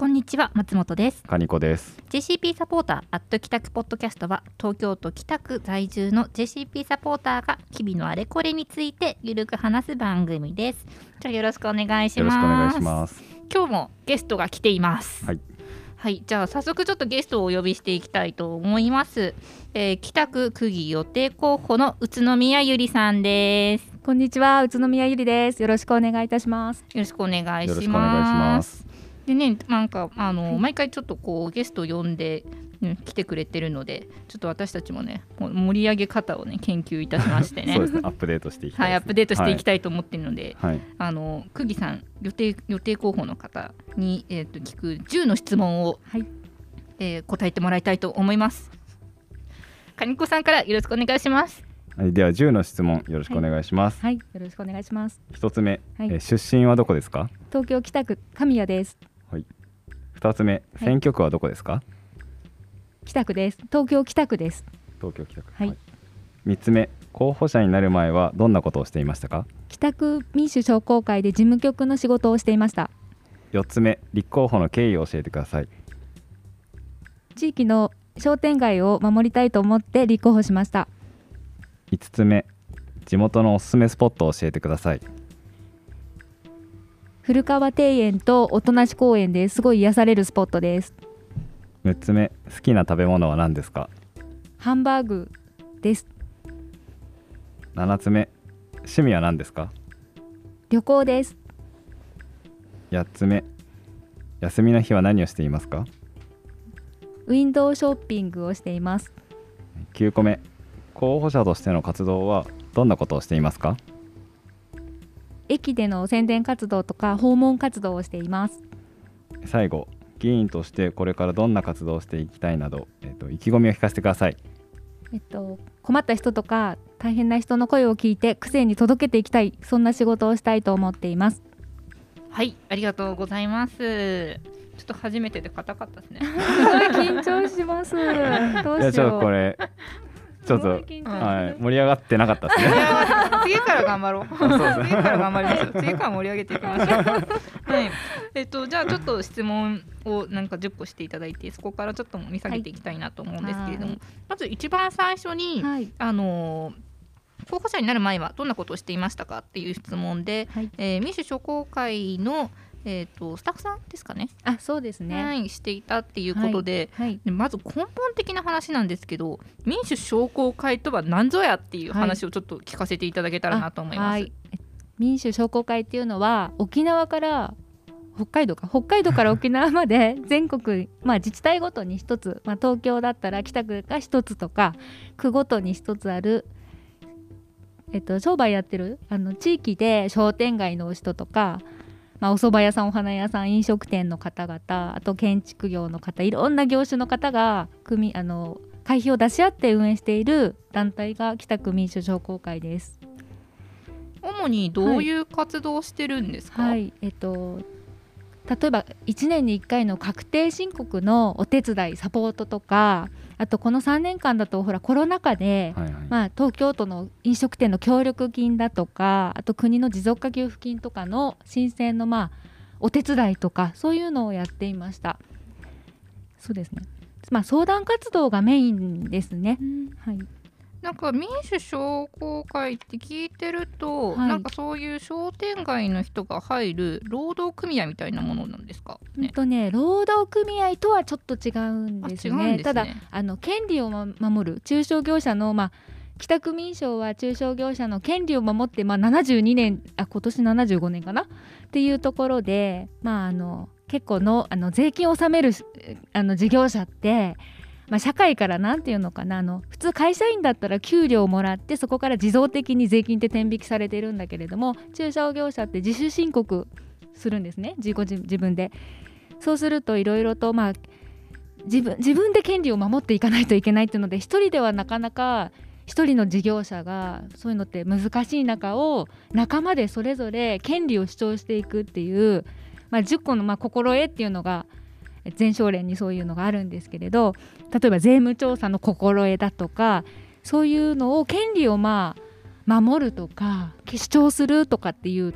こんにちは松本です。カニコです。JCP サポーターアット北区ポッドキャストは東京都北区在住の JCP サポーターが日々のあれこれについてゆるく話す番組です。じゃあよろしくお願いします。よろしくお願いします。今日もゲストが来ています。はい。はい、じゃあ早速ちょっとゲストをお呼びしていきたいと思います、えー、北区区議予定候補の宇都宮ゆりさんです。こんにちは、宇都宮ゆりです。よろしくお願いいたします。よろしくお願いしますでねなんかあの、毎回ちょっとこうゲスト呼んで、うん、来てくれてるのでちょっと私たちもね盛り上げ方をね研究いたしましてね。そうですね。アップデートしていきたはいい、ですね。アップデートしていきたいと思ってるので、はい、はい。あの久喜さん予定予定候補の方に、えー、と聞く10の質問を、はい。えー答えてもらいたいと思います。カニコさんからよろしくお願いします。はい、では10の質問よろしくお願いします、はい、よろしくお願いします。一つ目、はい。えー出身はどこですか？東京北区神谷です。二つ目選挙区はどこですか、北区です。東京北区です。東京北区。はい。三つ目候補者になる前はどんなことをしていましたか？北区民主商工会で事務局の仕事をしていました。四つ目立候補の経緯を教えてください。地域の商店街を守りたいと思って立候補しました。五つ目地元のおすすめスポットを教えてください古川庭園と音無公園ですごい癒されるスポットです。六つ目好きな食べ物は何ですか？ハンバーグです。七つ目趣味は何ですか？旅行です。八つ目休みの日は何をしていますか？ウィンドウショッピングをしています。9個目候補者としての活動はどんなことをしていますか？駅での宣伝活動とか訪問活動をしています。最後議員としてこれからどんな活動をしていきたいなど、えっと意気込みを聞かせてくださいえっと、困った人とか大変な人の声を聞いて区政に届けていきたいそんな仕事をしたいと思っていますはい、ありがとうございます。ちょっと初めてで硬かったですね。緊張しますどうしようちょっとこれちょっと、緊はい、盛り上がってなかったですね次から頑張ろう。次から頑張りましょう。次から盛り上げていきましょう。はい。えっとじゃあちょっと質問をなんか10個していただいてそこからちょっと見下げていきたいなと思うんですけれども、はい。まず一番最初に、はい。あのー候補者になる前はどんなことをしていましたかっていう質問で、はい。えー民主商工会のえっ、とスタッフさんですかね。あそうですね。はいしていたっていうことで、はいでまず根本的な話なんですけど民主商工会とは何ぞやっていう話をちょっと聞かせていただけたらなと思います。はい。民主商工会っていうのは沖縄から北海道か北海道から沖縄まで 全国、まあ、自治体ごとに一つ、まあ、東京だったら北区が一つとか区ごとに一つある、えっと、商売やってるあの地域で商店街の人とか、まあ、お蕎麦屋さんお花屋さん飲食店の方々あと建築業の方いろんな業種の方が組あの会費を出し合って運営している団体が北区民主商工会です。主にどういう活動をしてるんですか、はい、えっと例えば1年に1回の確定申告のお手伝いサポートとかあとこの3年間だとほらコロナ禍で、はいはい、まあ、東京都の飲食店の協力金だとかあと国の持続化給付金とかの申請のまあお手伝いとかそういうのをやっていました。そうですね。まあ相談活動がメインですね、はい、なんか民主商工会って聞いてると、はい。なんかそういう商店街の人が入る労働組合みたいなものなんですか、うんね、とね労働組合とはちょっと違うんですね。ね。ただあの権利を、ま、守る中小業者の、まあ、北区民省は中小業者の権利を守って、まあ、72年あ今年75年かな？っていうところで、まあ、あの結構のあの税金を納めるあの事業者って、まあ、社会からなんていうのかなあの普通会社員だったら給料をもらってそこから自動的に税金って天引きされてるんだけれども中小業者って自主申告するんですね自己自自分で。そうするといろいろとまあ自分自分で権利を守っていかないといけないっていうので一人ではなかなか一人の事業者がそういうのって難しい中を仲間でそれぞれ権利を主張していくっていう、まあ、10個のまあ心得っていうのが前奨連にそういうのがあるんですけれど例えば税務調査の心得だとかそういうのを権利をまあ守るとか主張するとかっていう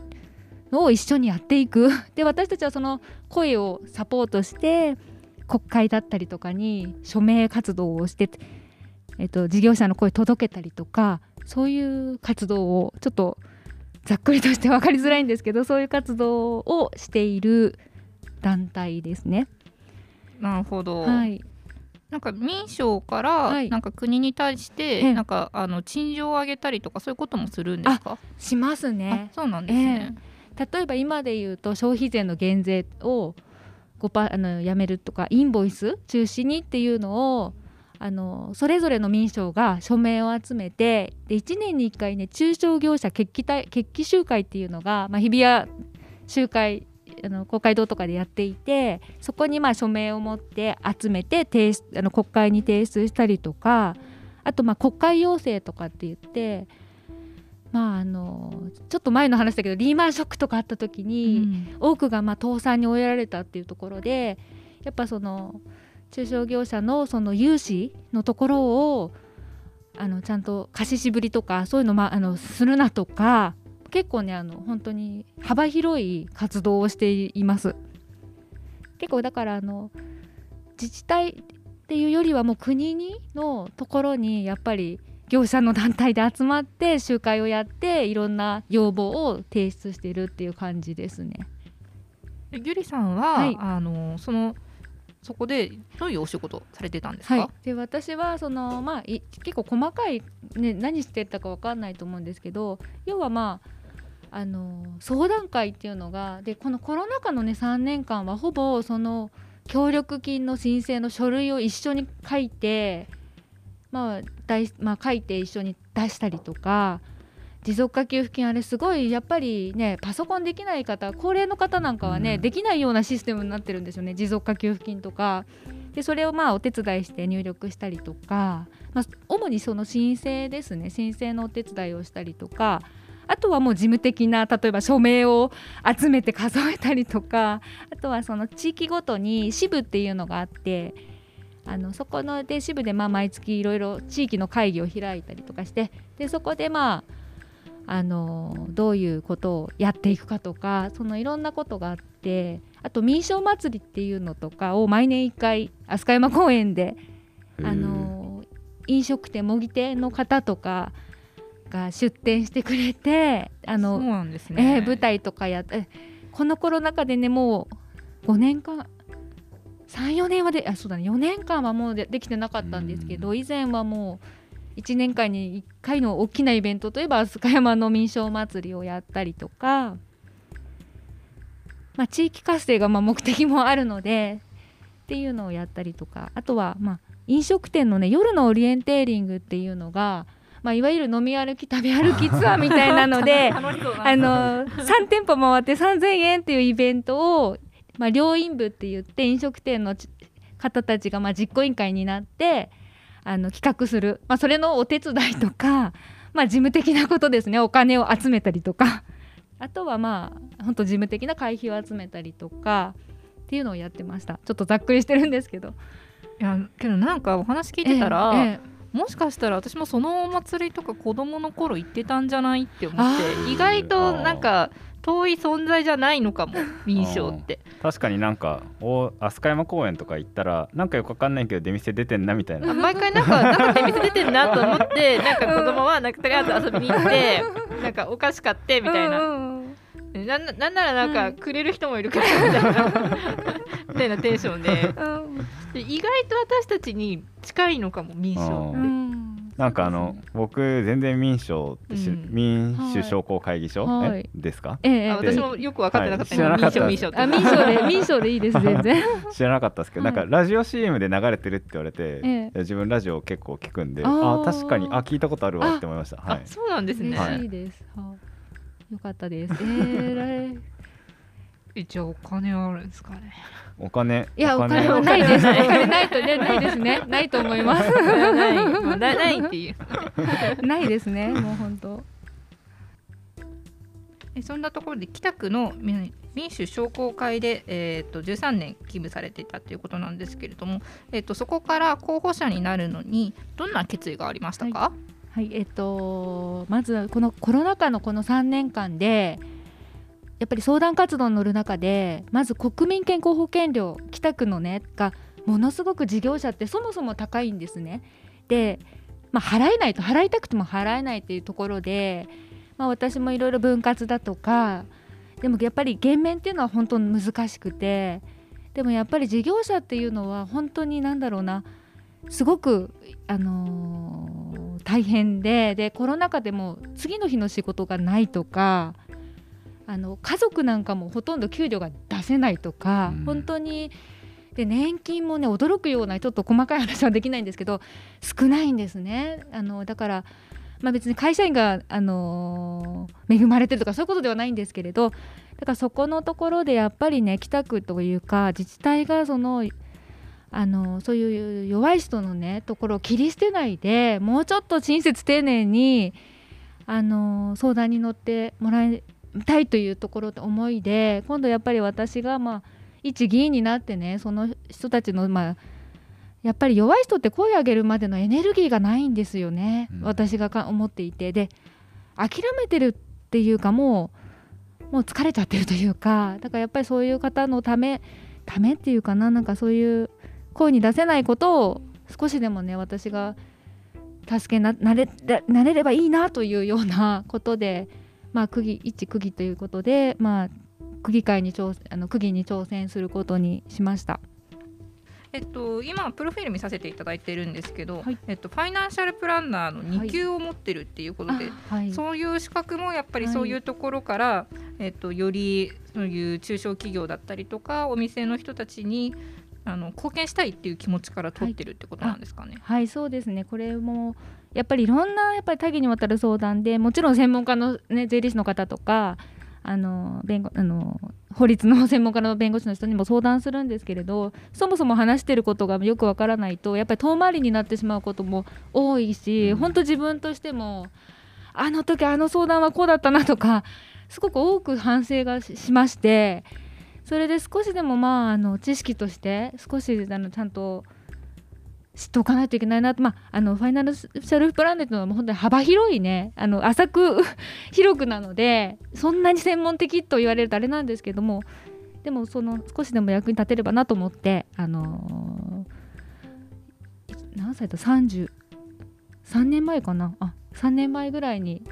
のを一緒にやっていくで私たちはその声をサポートして国会だったりとかに署名活動をして、えっと、事業者の声届けたりとかそういう活動をちょっとざっくりとして分かりづらいんですけどそういう活動をしている団体ですね。なるほど、はい、なんか民商からなんか国に対してなんかあの陳情を上げたりとかそういうこともするんですか？しますね。そうなんですね、えー、例えば今で言うと消費税の減税を5あのやめるとかインボイス中止にっていうのをあのそれぞれの民商が署名を集めてで1年に1回ね中小業者決起決起集会っていうのが、まあ、日比谷集会あの公会堂とかでやっていてそこにまあ署名を持って集めて提出あの国会に提出したりとかあとまあ国会要請とかって言ってまああのちょっと前の話だけどリーマンショックとかあった時に、うん、多くがまあ倒産に追いやられたっていうところでやっぱその中小業者のその融資のところをあのちゃんと貸し渋りとかそういうの,、まあのするなとか結構ねあの本当に幅広い活動をしています。結構だからあの自治体っていうよりはもう国にのところにやっぱり業者の団体で集まって集会をやっていろんな要望を提出しているっていう感じですね。ゆりさんは、はい、あのそのそこでどういうお仕事されてたんですか、はい、で私はその、まあ、結構細かい、ね、何してたか分かんないと思うんですけど要はまああの相談会っていうのがでこのコロナ禍のね3年間はほぼその協力金の申請の書類を一緒に書いて、まあまあ、書いて一緒に出したりとか持続化給付金あれすごいやっぱりねパソコンできない方高齢の方なんかはね、うん、できないようなシステムになってるんですよね持続化給付金とか。でそれをまあお手伝いして入力したりとか、まあ、主にその申請ですね申請のお手伝いをしたりとかあとはもう事務的な例えば署名を集めて数えたりとかあとはその地域ごとに支部っていうのがあってあのそこので支部でまあ毎月いろいろ地域の会議を開いたりとかしてでそこでまああのどういうことをやっていくかとかそのいろんなことがあってあと民商祭りっていうのとかを毎年1回飛鳥山公園であの飲食店模擬店の方とかが出店してくれてあのそうなんですね、えー、舞台とかやってこのコロナ禍でねもう5年間34年はであそうだね4年間はもうでできてなかったんですけど以前はもう1年間に1回の大きなイベントといえば飛鳥山の民商祭りをやったりとか、まあ、地域活性がま目的もあるのでっていうのをやったりとかあとはま飲食店のね夜のオリエンテーリングっていうのが、まあ、いわゆる飲み歩き食べ歩きツアーみたいなので あの3店舗回って3000円っていうイベントを、まあ、両院部って言って飲食店の方たちがま実行委員会になってあの企画する、まあ、それのお手伝いとか、まあ、事務的なことですね。お金を集めたりとか。あとはまあ本当事務的な会費を集めたりとかっていうのをやってました。ちょっとざっくりしてるんですけど。いやけどなんかお話聞いてたら、えええもしかしたら私もそのお祭りとか子供の頃行ってたんじゃないって思って意外となんか遠い存在じゃないのかも民商って。確かになんかお飛鳥山公園とか行ったらなんかよくわかんないけど出店出てんなみたいな。毎回なんか なんか出店出てんなと思って なんか子供はなんかとりあえず遊びに行ってなんかお菓子買ってみたいな。ななんならなんかくれる人もいるからみたいな、みたいなテンションで、意外と私たちに近いのかも民商って。なんかあの、僕全然民商ってし、うん、民主商工会議所、はい、ですか、ええ、私もよく分かってなかった、はい、民商民商あ民商で 民商でいいです全然。知らなかったですけど、なんかラジオ CM で流れてるって言われて、ええ、自分ラジオ結構聞くんであ確かにあ聞いたことあるわって思いました。はい。そうなんですね。嬉しいです、はよかったです。えー、えじゃあお金あるんですかねお金いやお金。はないです。お金ないとねないですね。ないと思います。ない。ないっていう。ないですねもう本当。えそんなところで北区の民主商工会で、えーと、13年勤務されていたということなんですけれども、えーと、そこから候補者になるのにどんな決意がありましたか、はい、はい、えっ、ー、とまずこのコロナ禍のこの3年間でやっぱり相談活動に乗る中でまず国民健康保険料北区のねがものすごく事業者ってそもそも高いんですね。で、まあ、払えないと払いたくても払えないっていうところで、まあ、私もいろいろ分割だとかでもやっぱり減免っていうのは本当に難しくてでもやっぱり事業者っていうのは本当に何だろうなすごく、あのー、大変ででコロナ禍でも次の日の仕事がないとかあの家族なんかもほとんど給料が出せないとか、うん、本当にで年金もね驚くようなちょっと細かい話はできないんですけど少ないんですね。あのだからまあ、別に会社員が、あのー、恵まれてるとかそういうことではないんですけれどだからそこのところでやっぱりね北区というか自治体がそのあのそういう弱い人のねところを切り捨てないでもうちょっと親切丁寧にあの相談に乗ってもらいたいというところと思いで今度やっぱり私がまあ一議員になってねその人たちのまあやっぱり弱い人って声を上げるまでのエネルギーがないんですよね、うん、私が思っていて。で諦めてるっていうかもうもう疲れちゃってるというかだからやっぱりそういう方のためためっていうかななんかそういう声に出せないことを少しでもね私が助けななれなれればいいなというようなことで、まあ、区議一区議ということで、まあ、区議会に挑あの区議に挑戦することにしました。えっと、今プロフィール見させていただいてるんですけど、はい、えっと、ファイナンシャルプランナーの2級を持ってるっていうことで、はい、そういう資格もやっぱりそういうところから、はい、えっと、よりそういう中小企業だったりとかお店の人たちにあの貢献したいっていう気持ちから取ってるってことなんですかね。はい、そうですね。これもやっぱりいろんなやっぱり多岐にわたる相談でもちろん専門家の、ね、税理士の方とかあの弁護あの法律の 専門家の弁護士の人にも相談するんですけれどそもそも話してることがよくわからないとやっぱり遠回りになってしまうことも多いし、うん、本当自分としてもあの時あの相談はこうだったなとかすごく多く反省がしましてそれで少しでもまああの知識として少しあのちゃんと知っておかないといけないなと、まあ、あのファイナルシャルフプラネットは本当に幅広いねあの浅く 広くなのでそんなに専門的と言われるとあれなんですけどもでもその少しでも役に立てればなと思ってあのー、何歳だ？33年前かな？あ3年前ぐらいに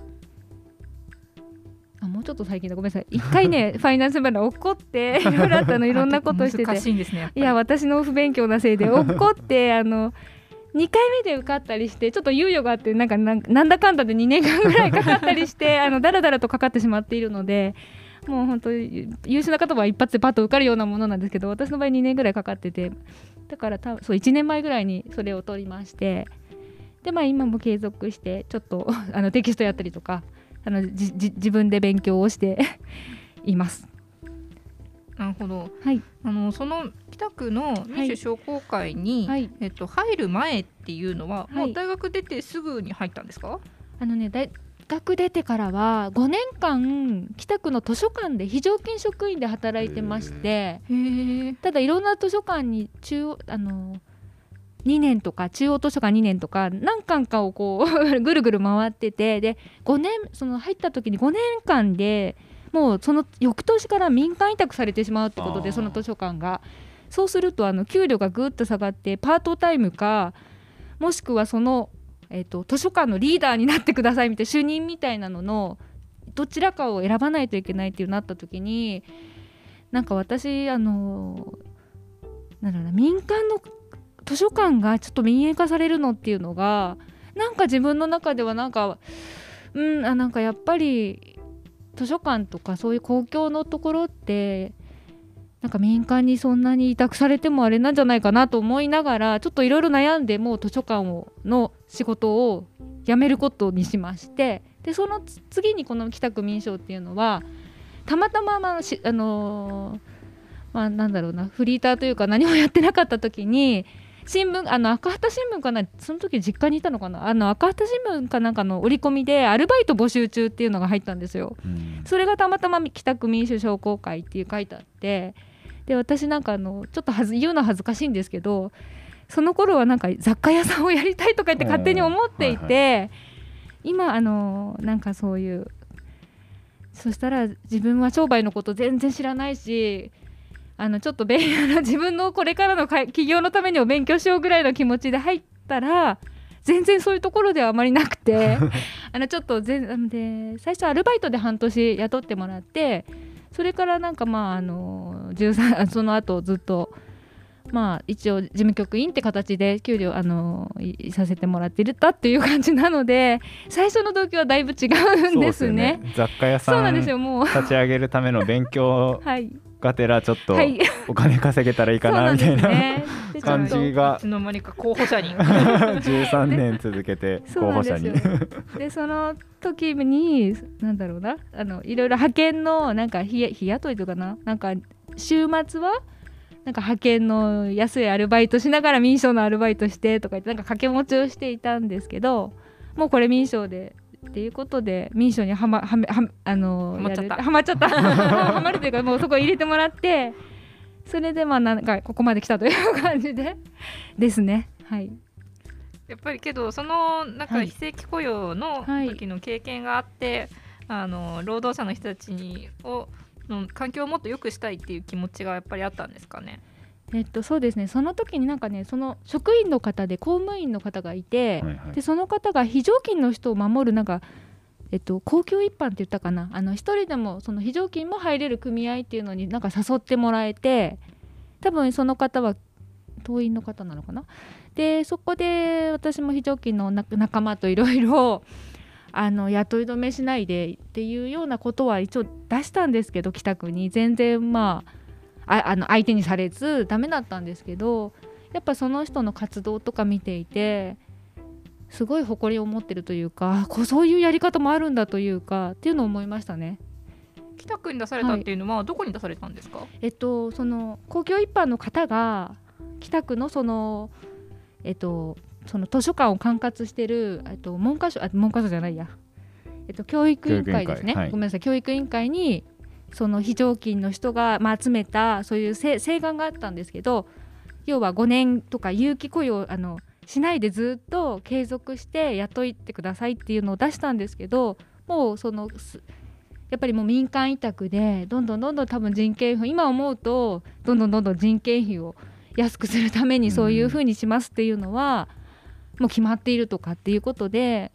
あもうちょっと最近だ。ごめんなさい。一回ね ファイナンスマナー怒っていろいろあったのいろんなことしてて。いね、いや私の不勉強なせいで 怒ってあの2回目で受かったりしてちょっと猶予があってなんかなんだかんだで2年間ぐらいかかったりして あのだらだらとかかってしまっているのでもう本当優秀な方は一発でパッと受かるようなものなんですけど私の場合2年ぐらいかかっててだから多分そう1年前ぐらいにそれを取りましてでまあ今も継続してちょっとあのテキストやったりとかあの自分で勉強をして います。なるほど。はい。あのその北区の民主商工会に、はい、えっと入る前っていうのは、はい、もう大学出てすぐに入ったんですか？あのね大学出てからは5年間北区の図書館で非常勤職員で働いてまして、ただいろんな図書館に中あの2年とか中央図書館2年とか何巻かをこう ぐるぐる回っててで5年その入った時に5年間でもうその翌年から民間委託されてしまうってことでその図書館が。そうするとあの給料がぐっと下がってパートタイムかもしくはその、えーと、図書館のリーダーになってくださいみたいな主任みたいなののどちらかを選ばないといけないっていうなった時になんか私あのなんだろうな民間の図書館がちょっと民営化されるのっていうのがなんか自分の中ではなんかうんあなんかやっぱり図書館とかそういう公共のところってなんか民間にそんなに委託されてもあれなんじゃないかなと思いながらちょっといろいろ悩んでもう図書館をの仕事を辞めることにしましてでその次にこの北区民賞っていうのはたまたま、まああのー、まあ、なんだろうなフリーターというか何もやってなかった時に新聞あの赤旗新聞かなその時実家にいたのかな？あの赤旗新聞かなんかの折り込みでアルバイト募集中っていうのが入ったんですよ。うん、それがたまたま北区民主商工会っていう書いてあってで私なんかあのちょっとはず言うのは恥ずかしいんですけどその頃はなんか雑貨屋さんをやりたいとか言って勝手に思っていて、はいはい、今あのなんかそういうそしたら自分は商売のこと全然知らないしあのちょっと自分のこれからの起業のためにお勉強しようぐらいの気持ちで入ったら全然そういうところではあまりなくて あのちょっと全で最初アルバイトで半年雇ってもらってそれからなんかまああの13その後ずっとまあ一応事務局員って形で給料あのさせてもらってるたっていう感じなので最初の動機はだいぶ違うんですね。すね。雑貨屋さん立ち上げるための勉強 はいがてらちょっとお金稼げたらいいかなみたいな、ね、感じがいつの間にか候補者に。13年続けて 候補者に。でその時になんだろうなあのいろいろ派遣のなんか日日雇いとかななんか週末はなんか派遣の安いアルバイトしながら民商のアルバイトしてとか言ってなんか掛け持ちをしていたんですけどもうこれ民商でっていうことで民商にはまははあのはまっちゃった。はまっちゃった。はまるというかもうそこ入れてもらってそれでまあなんかここまで来たという感じで。ですね。はい。やっぱりけどそのなんか非正規雇用の時の経験があって、はい、あの労働者の人たちにをの環境をもっと良くしたいっていう気持ちがやっぱりあったんですかね。えっと、そうですね。その時になんかねその職員の方で公務員の方がいて、はいはい、でその方が非常勤の人を守るなんか、えっと、公共一般って言ったかな。あの一人でもその非常勤も入れる組合っていうのになんか誘ってもらえて多分その方は党員の方なのかな。でそこで私も非常勤の仲間といろいろあの雇い止めしないでっていうようなことは一応出したんですけど北区に。全然まあああの相手にされずダメだったんですけどやっぱその人の活動とか見ていてすごい誇りを持ってるというかこうそういうやり方もあるんだというかっていうのを思いましたね。北区に出されたっていうのは、はい、どこに出されたんですか？えっとその公共一般の方が北区のそのえっとその図書館を管轄してるえっと文科省あ文科省じゃないや、えっと、教育委員会ですね、はい、ごめんなさい。教育委員会にその非常勤の人が、ま、集めたそういう請願があったんですけど要は5年とか有期雇用あのしないでずっと継続して雇いってくださいっていうのを出したんですけどもうそのやっぱりもう民間委託でどんどんどんどん多分人件費今思うとどんどんどんどん人件費を安くするためにそういうふうにしますっていうのは、もう決まっているとかっていうことで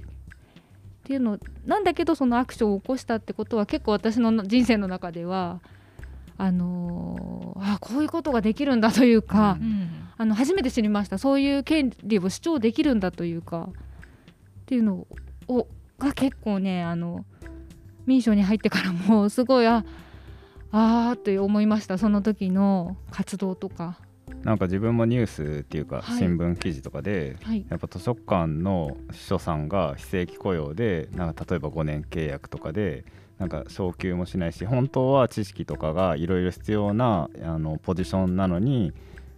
っていうのなんだけどそのアクションを起こしたってことは結構私の人生の中ではあのー、あこういうことができるんだというか、うん、あの初めて知りました。そういう権利を主張できるんだというかっていうのをが結構ねあの民賞に入ってからもすごいああって思いました。その時の活動とか。なんか自分もニュースっていうか新聞記事とかで、はい、やっぱ図書館の秘書さんが非正規雇用でなんか例えば5年契約とかでなんか昇給もしないし本当は知識とかがいろいろ必要なあのポジションなのに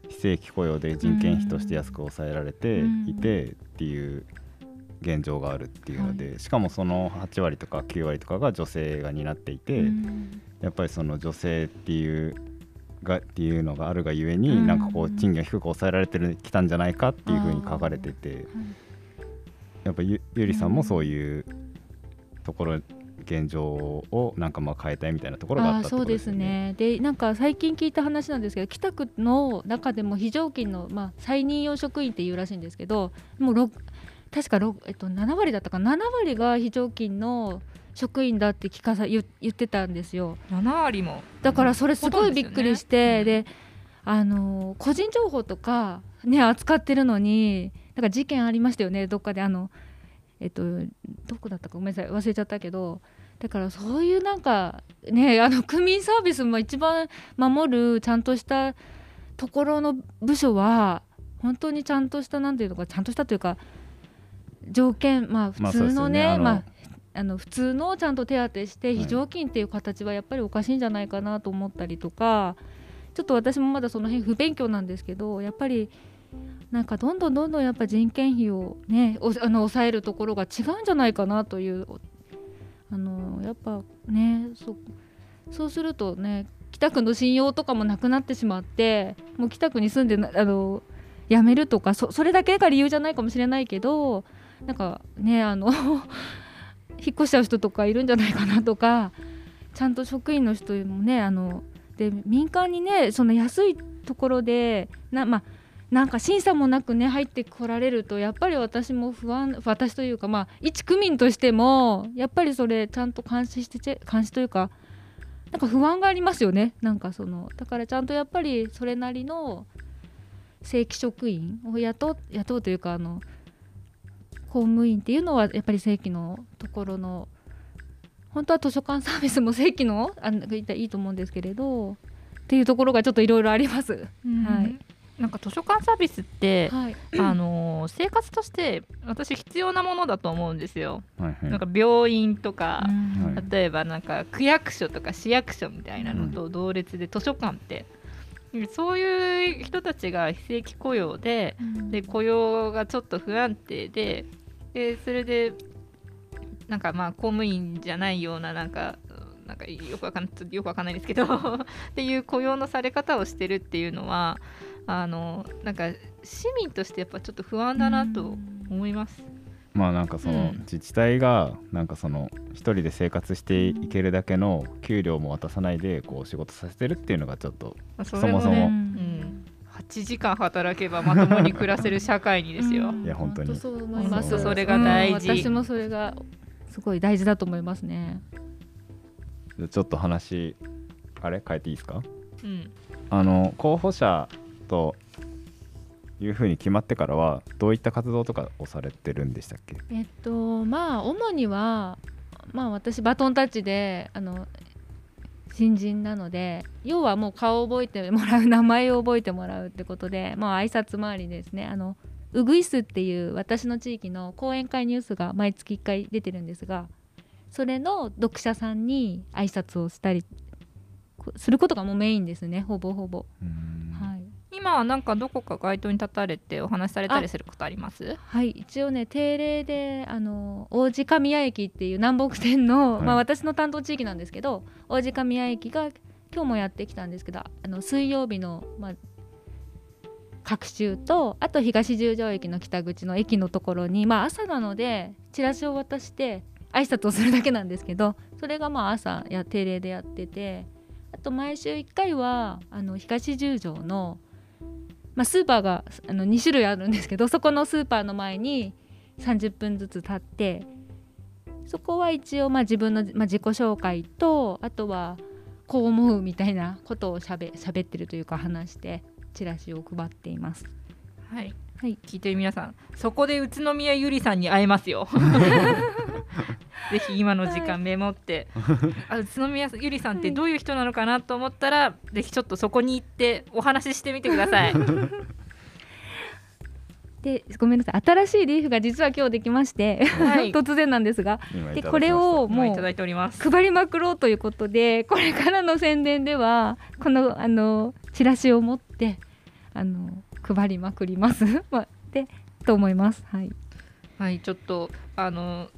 非正規雇用で人件費として安く抑えられていてっていう現状があるっていうので、しかもその8割とか9割とかが女性が担っていて、やっぱりその女性っていうがっていうのがあるがゆえに、うん、なんかこう賃金が低く抑えられてきたんじゃないかっていうふうに書かれてて、やっぱゆゆりさんもそういうところ現状をなんかまあ変えたいみたいなところがあった、ね、そうですね。でなんか最近聞いた話なんですけど北区の中でも非常勤の、まあ、再任用職員っていうらしいんですけどもう確か、えっと、7割だったか7割が非常勤の職員だって聞かさ言言ってたんですよ。7割も。だからそれすごいびっくりして、で、ね。うん、あの個人情報とかね扱ってるのになんか事件ありましたよねどっかで。あのえっとどこだったかごめんなさい忘れちゃったけど。だからそういうなんかねあの区民サービスも一番守るちゃんとしたところの部署は本当にちゃんとしたなんていうのかちゃんとしたというか条件まあ普通のね,、まああの普通のちゃんと手当てして非常勤っていう形はやっぱりおかしいんじゃないかなと思ったりとかちょっと私もまだその辺不勉強なんですけどやっぱりなんかどんどんどんどんやっぱ人件費をねあの抑えるところが違うんじゃないかなというあのやっぱねそそうするとね北区の信用とかもなくなってしまってもう北区に住んであの辞めるとかそれだけが理由じゃないかもしれないけどなんかねあの引っ越しちゃう人とかいるんじゃないかなとかちゃんと職員の人もねあので民間にねその安いところでなまあなんか審査もなくね入ってこられるとやっぱり私も不安私というかまあ一区民としてもやっぱりそれちゃんと監視して監視というかなんか不安がありますよね。なんかそのだからちゃんとやっぱりそれなりの正規職員を雇雇うというかあの公務員っていうのはやっぱり正規のところの本当は図書館サービスも正規のあいいと思うんですけれどっていうところがちょっといろいろあります。はい。なんか図書館サービスって、はい、あの生活として私必要なものだと思うんですよ。はいはい、なんか病院とか、うん、例えばなんか区役所とか市役所みたいなのと同列で図書館って、うん、そういう人たちが非正規雇用でうん、で雇用がちょっと不安定ででそれでなんかまあ公務員じゃないようななんかなんかよくわかんよくわかんないですけど っていう雇用のされ方をしてるっていうのはあのなんか市民としてやっぱちょっと不安だなと思います。まあなんかその自治体がなんかその一人で生活していけるだけの給料も渡さないでこう仕事させてるっていうのがちょっとそもそも、うん、8時間働けばまともに暮らせる社会にですよ。いや本当に。そう思います。それが大事、私もそれがすごい大事だと思いますね。じゃちょっと話あれ？変えていいですか？うん、あの候補者というふうに決まってからはどういった活動とかをされてるんでしたっけ？えっとまあ主にはまあ私バトンタッチであの新人なので要はもう顔を覚えてもらう名前を覚えてもらうってことでまあ挨拶回りですね。あのウグイスっていう私の地域の講演会ニュースが毎月1回出てるんですがそれの読者さんに挨拶をしたりすることがもうメインですね。ほぼほぼ。今はなんかどこか街頭に立たれてお話しされたりすることあります？はい一応ね定例であの王子神谷駅っていう南北線の、はい、まあ、私の担当地域なんですけど王子神谷駅が今日もやってきたんですけどあの水曜日の、まあ、各週とあと東十条駅の北口の駅のところに、まあ、朝なのでチラシを渡して挨拶をするだけなんですけどそれがまあ朝や定例でやっててあと毎週1回はあの東十条のまあ、スーパーがあの2種類あるんですけどそこのスーパーの前に30分ずつ立ってそこは一応まあ自分の、まあ、自己紹介とあとはこう思うみたいなことをしゃべべってるというか話してチラシを配っています。はい、はい、聞いてる皆さんそこで宇都宮ゆりさんに会えますよ。ぜひ今の時間メモって、はい、あ宇都宮ゆりさんってどういう人なのかなと思ったら、はい、ぜひちょっとそこに行ってお話ししてみてください。でごめんなさい。新しいリーフが実は今日できまして、はい、突然なんですがでこれをもう配りまくろうということでこれからの宣伝ではこのあのチラシを持ってあの配りまくります。でと思います。はい、はい、ちょっとあの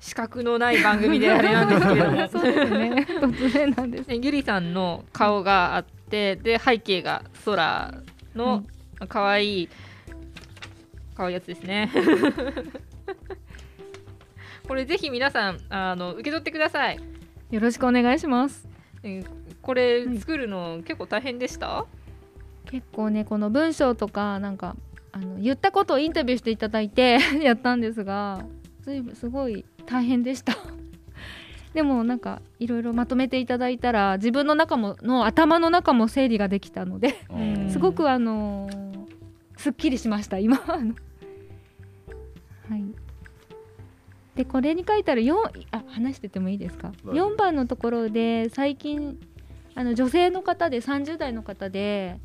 資格のない番組であれなんですけども。そうですね。突然なんです、ね、ゆりさんの顔があってで背景が空の可愛い可愛いやつですね。これぜひ皆さんあの受け取ってください。よろしくお願いします。これ作るの結構大変でした、結構ねこの文章とかなんかあの言ったことをインタビューしていただいて やったんですがすごい大変でした。でもなんかいろいろまとめていただいたら自分の中もの頭の中も整理ができたのですごくあのー、すっきりしました今。はい。でこれに書いてある4あ話しててもいいですか？4番のところで最近あの女性の方で30代の方で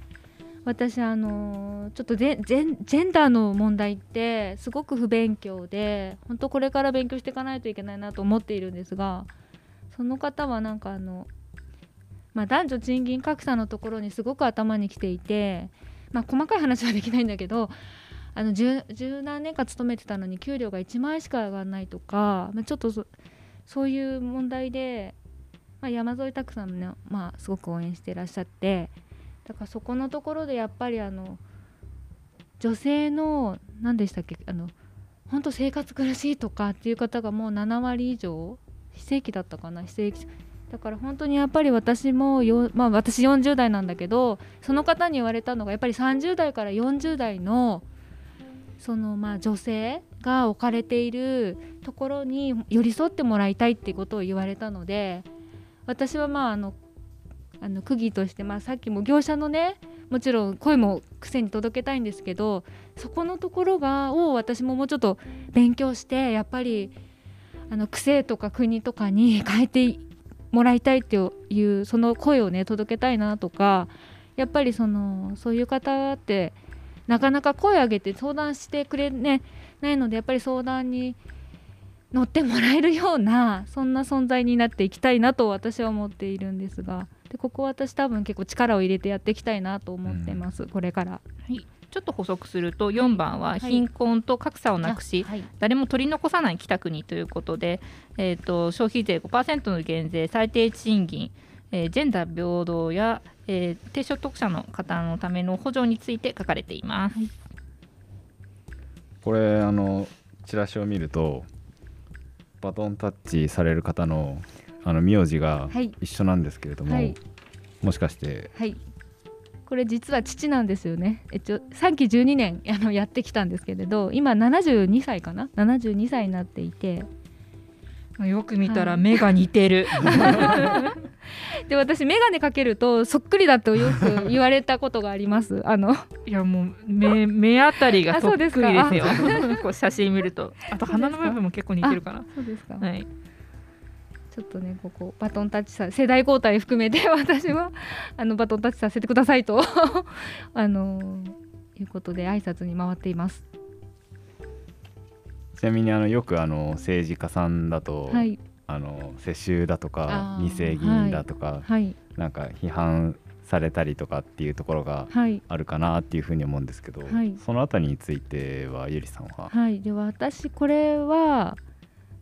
私あのちょっとジェンダーの問題ってすごく不勉強で本当これから勉強していかないといけないなと思っているんですがその方はなんかあの、まあ、男女賃金格差のところにすごく頭にきていて、まあ、細かい話はできないんだけどあの十何年間勤めてたのに給料が1万円しか上がらないとか、まあ、ちょっとそういう問題で、まあ、山添拓さんも、ね、まあ、すごく応援していらっしゃって。だからそこのところでやっぱりあの女性の何でしたっけあの本当生活苦しいとかっていう方がもう7割以上非正規だったかな非正規だから本当にやっぱり私もよ、まあ、私40代なんだけどその方に言われたのがやっぱり30代から40代のそのまあ女性が置かれているところに寄り添ってもらいたいっていうことを言われたので私はまああのあの区議として、まあ、さっきも業者のねもちろん声も癖に届けたいんですけどそこのところがを私ももうちょっと勉強してやっぱりあの癖とか国とかに 変えてもらいたいっていうその声をね届けたいなとかやっぱりそのそういう方ってなかなか声上げて相談してくれ、ね、ないのでやっぱり相談に乗ってもらえるようなそんな存在になっていきたいなと私は思っているんですが。でここ私多分結構力を入れてやっていきたいなと思ってます、うん、これから。はい。ちょっと補足すると4番は貧困と格差をなくし、はい、誰も取り残さない北国ということで、えーと、消費税5%の減税最低賃金、えー、ジェンダー平等や、えー、低所得者の方のための補助について書かれています。はい、これあのチラシを見るとバトンタッチされる方のあの名字が一緒なんですけれども、はい、もしかして、はい、これ実は父なんですよね。えっと3期12年 あのやってきたんですけれど今72歳かな？72歳になっていて。よく見たら目が似てる、はい、で私眼鏡かけるとそっくりだとよく言われたことがあります。あの。いやもう目目あたりがそっくりですよ。こう写真見ると。あと鼻の部分も結構似てるかな。そうですか。はいちょっとねここバトンタッチさ世代交代含めて 私はあのバトンタッチさせてくださいと あのいうことで挨拶に回っています。ちなみにあのよくあの政治家さんだと、はい、あの世襲だとか二世議員だとか、はい、なんか批判されたりとかっていうところがあるかなっていうふうに思うんですけど、はい、そのあたりについてはゆりさんは？はい、で私これは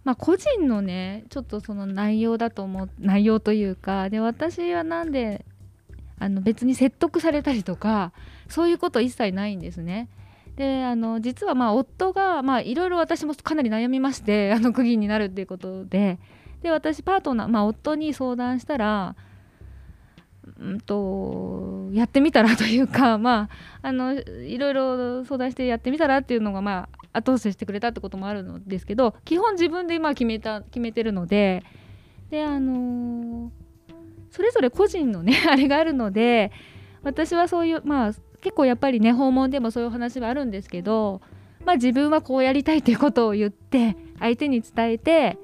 まあ、個人のねちょっとその内容だと思う内容というかで私はなんであの別に説得されたりとかそういうこと一切ないんですね。であの実はまあ夫がいろいろ私もかなり悩みまして あの区議になるっていうことでで私パートナー、まあ、夫に相談したらうんとやってみたらというかまああのいろいろ相談してやってみたらっていうのがまあ後押ししてくれたってこともあるんですけど基本自分で今決めた決めてるのでであのー、それぞれ個人のね あれがあるので私はそういうまあ結構やっぱりね訪問でもそういう話はあるんですけどまあ自分はこうやりたいっていうことを言って相手に伝えて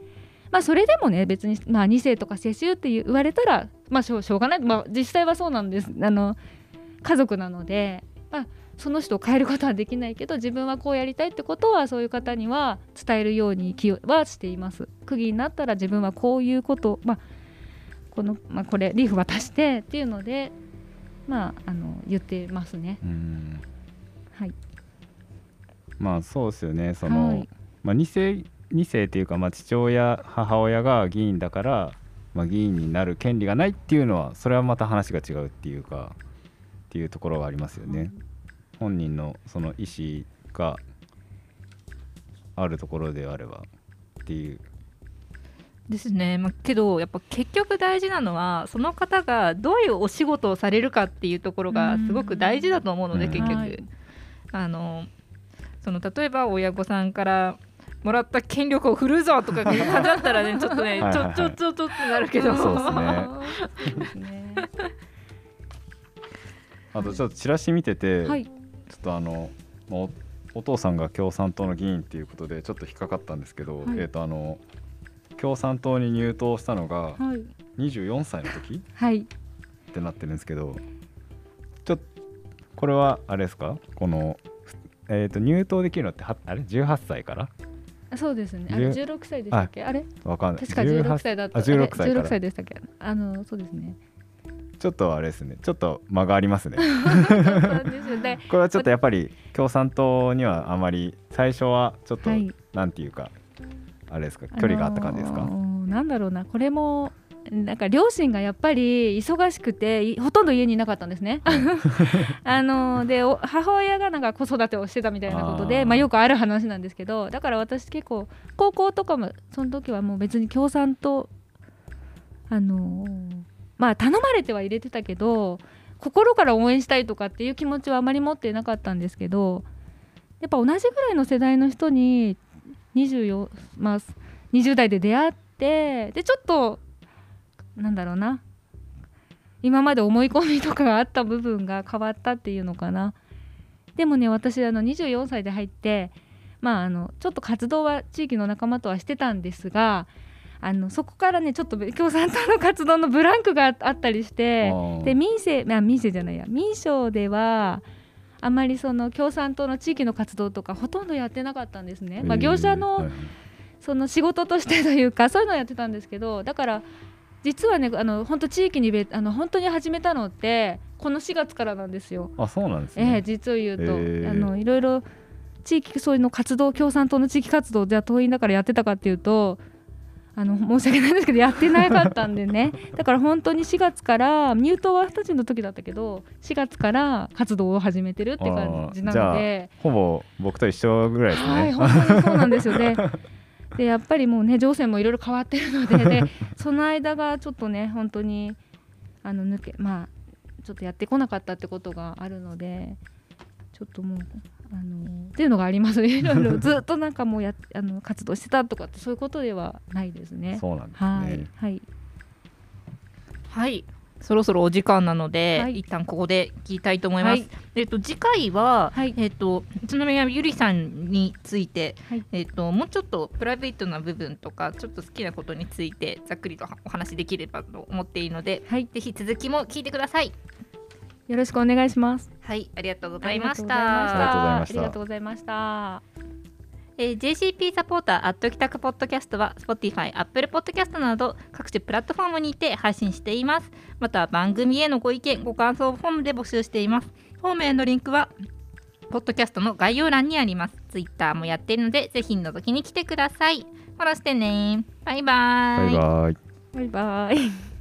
まあそれでもね別にまあ2世とか世襲って言われたらまあしょうがない、まあ、実際はそうなんです。あの家族なので、まあ、その人を変えることはできないけど自分はこうやりたいってことはそういう方には伝えるように気はしています。区議になったら自分はこういうことまあこの、まあ、これリーフ渡してっていうのでまああの言ってますね。はい。まあそうですよね。その、はい、まあ、2世2世っていうか、まあ、父親母親が議員だから、まあ、議員になる権利がないっていうのはそれはまた話が違うっていうかっていうところがありますよね。本人のその意思があるところであればっていう。ですね、まあ、けどやっぱ結局大事なのはその方がどういうお仕事をされるかっていうところがすごく大事だと思うので、結局、はい、あのその例えば親御さんからもらった権力を振るぞとか感じだったらね ちょっとねちょちょちょちょってなるけど。そうですね。あとちょっとチラシ見てて、はい、ちょっとあの、まあ、お父さんが共産党の議員っていうことでちょっと引っかかったんですけど、はい、えっ、とあの共産党に入党したのが24歳の時、はい、ってなってるんですけどちょっとこれはあれですか？この、えー、と入党できるのってはあれ？18歳から？そうですね。あれ16歳でしたっけ？あれ？わかんない。確か16歳だった。あ、16歳。16歳でしたっけ？あのそうですね。ちょっとあれですね。ちょっと間がありますね。これはちょっとやっぱり共産党にはあまり最初はちょっと、はい、なんていうかあれですか距離があった感じですか、あのー、なんだろうなこれもなんか両親がやっぱり忙しくてほとんど家にいなかったんですね。あので母親がなんか子育てをしてたみたいなことでまあ、よくある話なんですけどだから私結構高校とかもその時はもう別に共産党あのまあ頼まれては入れてたけど心から応援したいとかっていう気持ちはあまり持ってなかったんですけどやっぱ同じぐらいの世代の人に24、まあ、20代で出会ってでちょっとなんだろうな今まで思い込みとかがあった部分が変わったっていうのかな。でもね私あの24歳で入ってまああのちょっと活動は地域の仲間とはしてたんですがあのそこからねちょっと共産党の活動のブランクがあったりしてで民生あ民生じゃないや。民省ではあまりその共産党の地域の活動とかほとんどやってなかったんですね。まあ、業者の、その仕事としてというかそういうのをやってたんですけどだから実はねあの本当地域にあの本当に始めたのってこの4月からなんですよ。あそうなんですね、えー、実を言うと、えー、あのいろいろ地域そういうの活動共産党の地域活動じゃあ党員だからやってたかっていうとあの申し訳ないんですけどやってなかったんでね。だから本当に4月から入党は二十歳の時だったけど4月から活動を始めてるって感じなので。ほぼ僕と一緒ぐらいですね。はい本当にそうなんですよね。でやっぱりもうね情勢もいろいろ変わってるのでで その間がちょっとね本当にあの抜けまあちょっとやってこなかったってことがあるのでちょっともうあのっていうのがあります。いろいろずっとなんかもうや あの活動してたとかってそういうことではないですね。そうなんですね。はい、はい、はい、そろそろお時間なので、はい、一旦ここで聞きたいと思います。はい、えっ、と次回は、はい、えっ、と宇都宮ゆりさんについて、はい、えっ、ともうちょっとプライベートな部分とかちょっと好きなことについてざっくりとお話できればと思っているので、はい、ぜひ続きも聞いてください。よろしくお願いします。はい、ありがとうございました。ありがとうございました。えー、JCP サポーターアット帰宅ポッドキャストは Spotify、Apple Podcast など各種プラットフォームにて配信しています。また番組へのご意見、ご感想フォームで募集しています。フォームへのリンクはポッドキャストの概要欄にあります。Twitter もやっているのでぜひ覗きに来てください。フォローしてね。バイバイ。バイバイ。バイバイ。